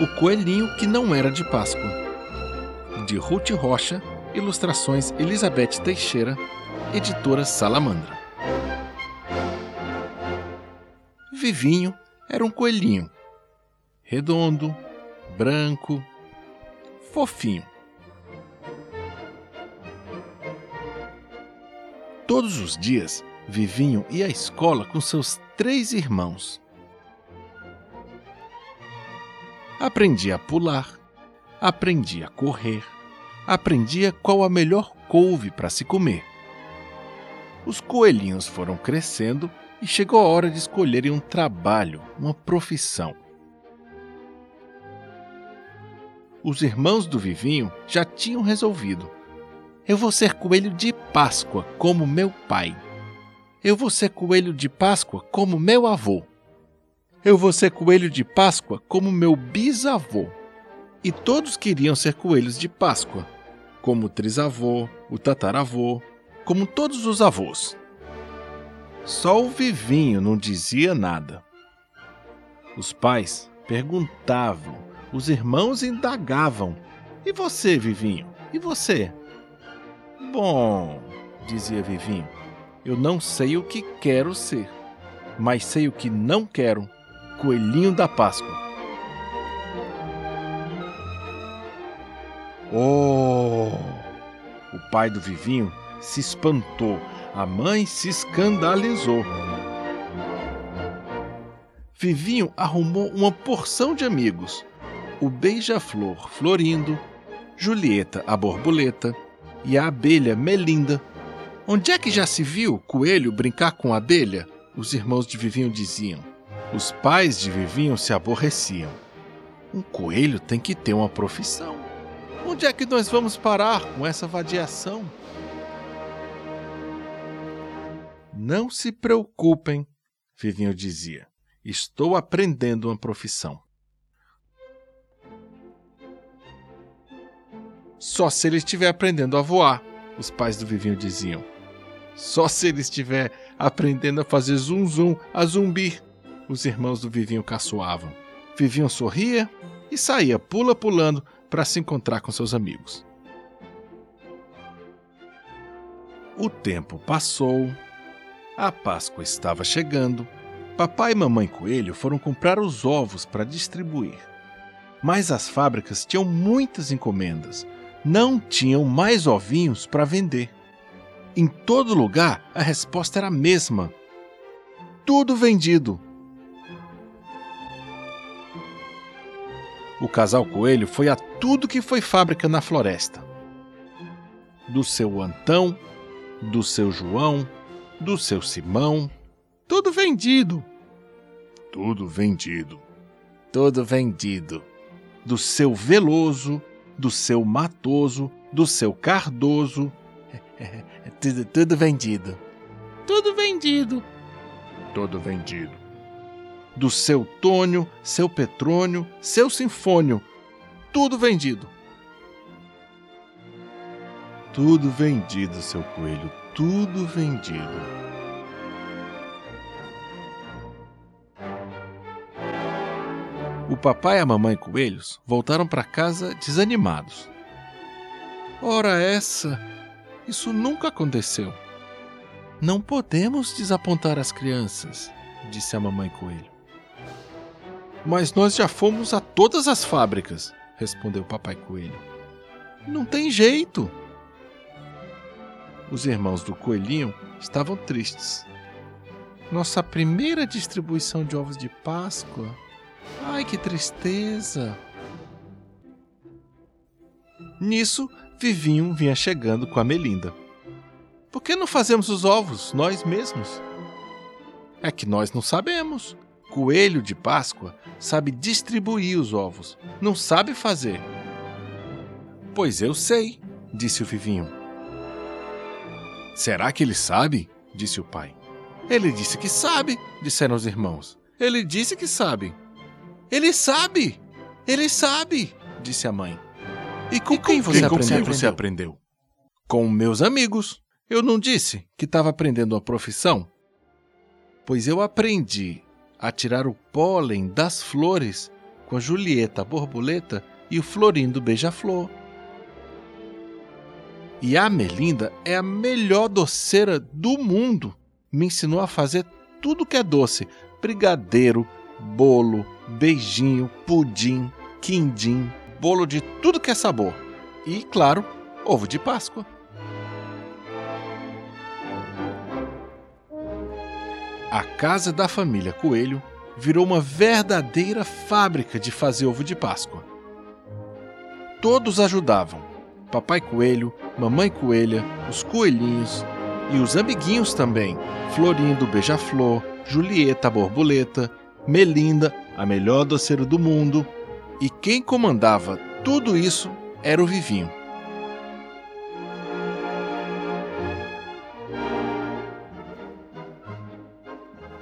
O Coelhinho que não era de Páscoa. De Ruth Rocha, ilustrações Elizabeth Teixeira, editora Salamandra. Vivinho era um coelhinho. Redondo, branco, fofinho. Todos os dias, Vivinho ia à escola com seus três irmãos. Aprendia a pular, aprendia a correr, aprendia qual a melhor couve para se comer. Os coelhinhos foram crescendo e chegou a hora de escolherem um trabalho, uma profissão. Os irmãos do Vivinho já tinham resolvido. Eu vou ser coelho de Páscoa, como meu pai. Eu vou ser coelho de Páscoa, como meu avô. Eu vou ser coelho de Páscoa, como meu bisavô. E todos queriam ser coelhos de Páscoa, como o trisavô, o tataravô, como todos os avós. Só o Vivinho não dizia nada. Os pais perguntavam, os irmãos indagavam: E você, Vivinho? E você? Bom, dizia Vivinho, eu não sei o que quero ser, mas sei o que não quero: coelhinho da Páscoa. Oh! O pai do Vivinho se espantou a mãe se escandalizou. Vivinho arrumou uma porção de amigos: o beija-flor Florindo, Julieta a borboleta e a abelha Melinda. Onde é que já se viu coelho brincar com abelha? Os irmãos de Vivinho diziam. Os pais de Vivinho se aborreciam. Um coelho tem que ter uma profissão. Onde é que nós vamos parar com essa vadiação? Não se preocupem, Vivinho dizia. Estou aprendendo uma profissão. Só se ele estiver aprendendo a voar, os pais do Vivinho diziam. Só se ele estiver aprendendo a fazer zum zum, a zumbir, os irmãos do Vivinho caçoavam. Vivinho sorria e saía pula pulando para se encontrar com seus amigos. O tempo passou a Páscoa estava chegando. Papai e mamãe coelho foram comprar os ovos para distribuir. Mas as fábricas tinham muitas encomendas. Não tinham mais ovinhos para vender. Em todo lugar, a resposta era a mesma: tudo vendido. O casal coelho foi a tudo que foi fábrica na floresta. Do seu Antão, do seu João, do seu Simão. Tudo vendido. Tudo vendido. Tudo vendido. Do seu Veloso, do seu Matoso, do seu Cardoso. tudo, tudo vendido. Tudo vendido. Tudo vendido. Do seu Tônio, seu Petrônio, seu Sinfônio. Tudo vendido. Tudo vendido, seu coelho, tudo vendido. O papai e a mamãe coelhos voltaram para casa desanimados. Ora essa, isso nunca aconteceu. Não podemos desapontar as crianças, disse a mamãe coelho. Mas nós já fomos a todas as fábricas, respondeu o papai coelho. Não tem jeito. Os irmãos do coelhinho estavam tristes. Nossa primeira distribuição de ovos de Páscoa. Ai, que tristeza! Nisso, Vivinho vinha chegando com a Melinda. Por que não fazemos os ovos nós mesmos? É que nós não sabemos. Coelho de Páscoa sabe distribuir os ovos, não sabe fazer. Pois eu sei, disse o Vivinho. Será que ele sabe? disse o pai. Ele disse que sabe, disseram os irmãos. Ele disse que sabe. Ele sabe! Ele sabe! disse a mãe. E com, e quem, você, aprendeu? você aprendeu? você aprendeu? Com meus amigos. Eu não disse que estava aprendendo uma profissão? Pois eu aprendi a tirar o pólen das flores Páscoa, Julieta, a borboleta e o Florindo beija-flor. E a Melinda é a melhor doceira do mundo. Me ensinou a fazer tudo que é doce: brigadeiro, bolo, beijinho, pudim, quindim, bolo de tudo que é sabor. E, claro, ovo de Páscoa. A casa da família Coelho virou uma verdadeira fábrica de fazer ovo de Páscoa. Todos ajudavam: Papai Coelho, Mamãe Coelha, os coelhinhos e os amiguinhos também: Florindo Beija-Flor, Julieta Borboleta, Melinda, a melhor doceira do mundo. E quem comandava tudo isso era o Vivinho.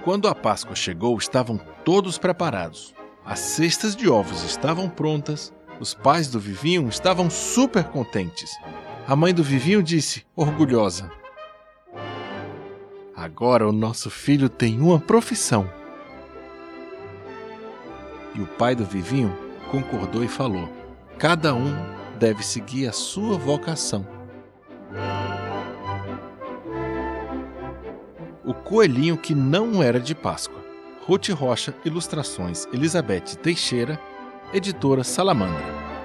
Quando a Páscoa chegou, estavam todos preparados. As cestas de ovos estavam prontas, os pais do Vivinho estavam super contentes. A mãe do Vivinho disse, orgulhosa: Agora o nosso filho tem uma profissão. E o pai do Vivinho concordou e falou: Cada um deve seguir a sua vocação. O Coelhinho que não era de Páscoa. Ruth Rocha, ilustrações Elizabeth Teixeira, editora Salamandra.